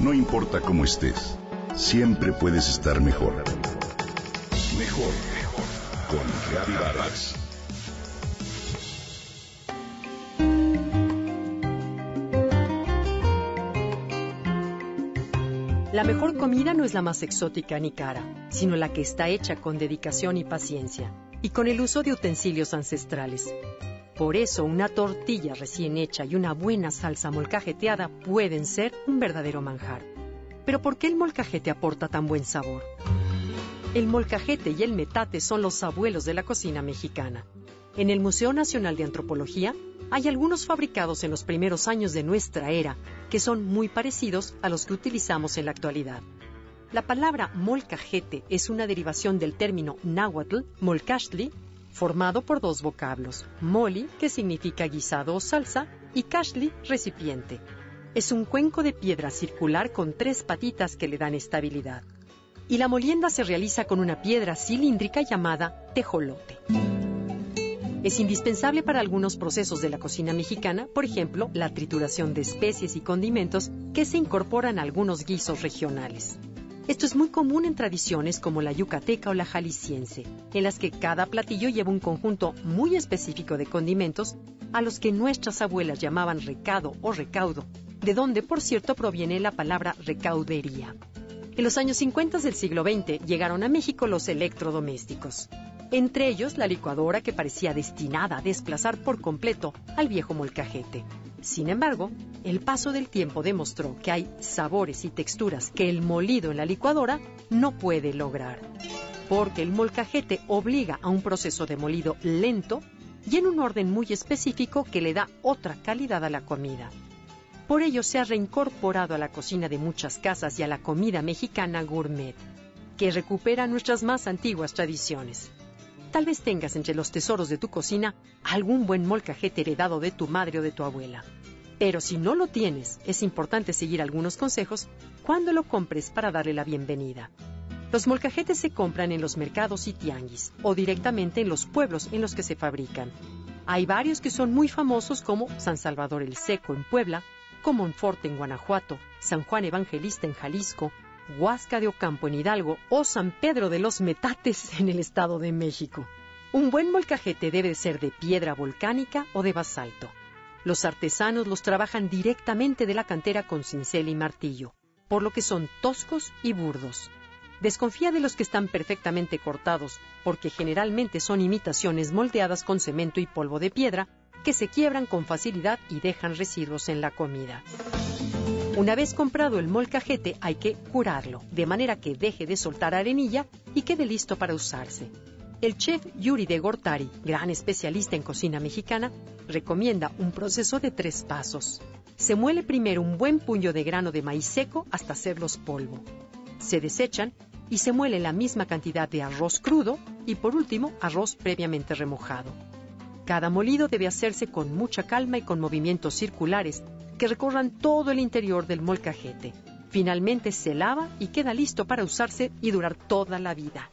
No importa cómo estés, siempre puedes estar mejor. Mejor, mejor. Con Vargas. La mejor comida no es la más exótica ni cara, sino la que está hecha con dedicación y paciencia, y con el uso de utensilios ancestrales. Por eso una tortilla recién hecha y una buena salsa molcajeteada pueden ser un verdadero manjar. Pero ¿por qué el molcajete aporta tan buen sabor? El molcajete y el metate son los abuelos de la cocina mexicana. En el Museo Nacional de Antropología hay algunos fabricados en los primeros años de nuestra era que son muy parecidos a los que utilizamos en la actualidad. La palabra molcajete es una derivación del término náhuatl molcachtli, formado por dos vocablos, moli, que significa guisado o salsa, y cashli, recipiente. Es un cuenco de piedra circular con tres patitas que le dan estabilidad. Y la molienda se realiza con una piedra cilíndrica llamada tejolote. Es indispensable para algunos procesos de la cocina mexicana, por ejemplo, la trituración de especies y condimentos que se incorporan a algunos guisos regionales. Esto es muy común en tradiciones como la yucateca o la jalisciense, en las que cada platillo lleva un conjunto muy específico de condimentos a los que nuestras abuelas llamaban recado o recaudo, de donde, por cierto, proviene la palabra recaudería. En los años 50 del siglo XX llegaron a México los electrodomésticos, entre ellos la licuadora que parecía destinada a desplazar por completo al viejo molcajete. Sin embargo, el paso del tiempo demostró que hay sabores y texturas que el molido en la licuadora no puede lograr, porque el molcajete obliga a un proceso de molido lento y en un orden muy específico que le da otra calidad a la comida. Por ello se ha reincorporado a la cocina de muchas casas y a la comida mexicana gourmet, que recupera nuestras más antiguas tradiciones. Tal vez tengas entre los tesoros de tu cocina algún buen molcajete heredado de tu madre o de tu abuela. Pero si no lo tienes, es importante seguir algunos consejos cuando lo compres para darle la bienvenida. Los molcajetes se compran en los mercados y tianguis o directamente en los pueblos en los que se fabrican. Hay varios que son muy famosos como San Salvador el Seco en Puebla, Comonfort en Guanajuato, San Juan Evangelista en Jalisco, Huasca de Ocampo en Hidalgo o San Pedro de los Metates en el Estado de México. Un buen molcajete debe ser de piedra volcánica o de basalto. Los artesanos los trabajan directamente de la cantera con cincel y martillo, por lo que son toscos y burdos. Desconfía de los que están perfectamente cortados, porque generalmente son imitaciones moldeadas con cemento y polvo de piedra que se quiebran con facilidad y dejan residuos en la comida. Una vez comprado el molcajete hay que curarlo, de manera que deje de soltar arenilla y quede listo para usarse. El chef Yuri de Gortari, gran especialista en cocina mexicana, recomienda un proceso de tres pasos. Se muele primero un buen puño de grano de maíz seco hasta hacerlos polvo. Se desechan y se muele la misma cantidad de arroz crudo y por último arroz previamente remojado. Cada molido debe hacerse con mucha calma y con movimientos circulares que recorran todo el interior del molcajete. Finalmente se lava y queda listo para usarse y durar toda la vida.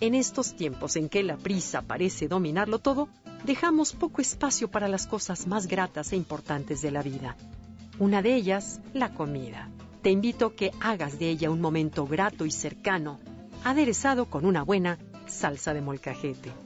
En estos tiempos en que la prisa parece dominarlo todo, dejamos poco espacio para las cosas más gratas e importantes de la vida. Una de ellas, la comida. Te invito a que hagas de ella un momento grato y cercano, aderezado con una buena salsa de molcajete.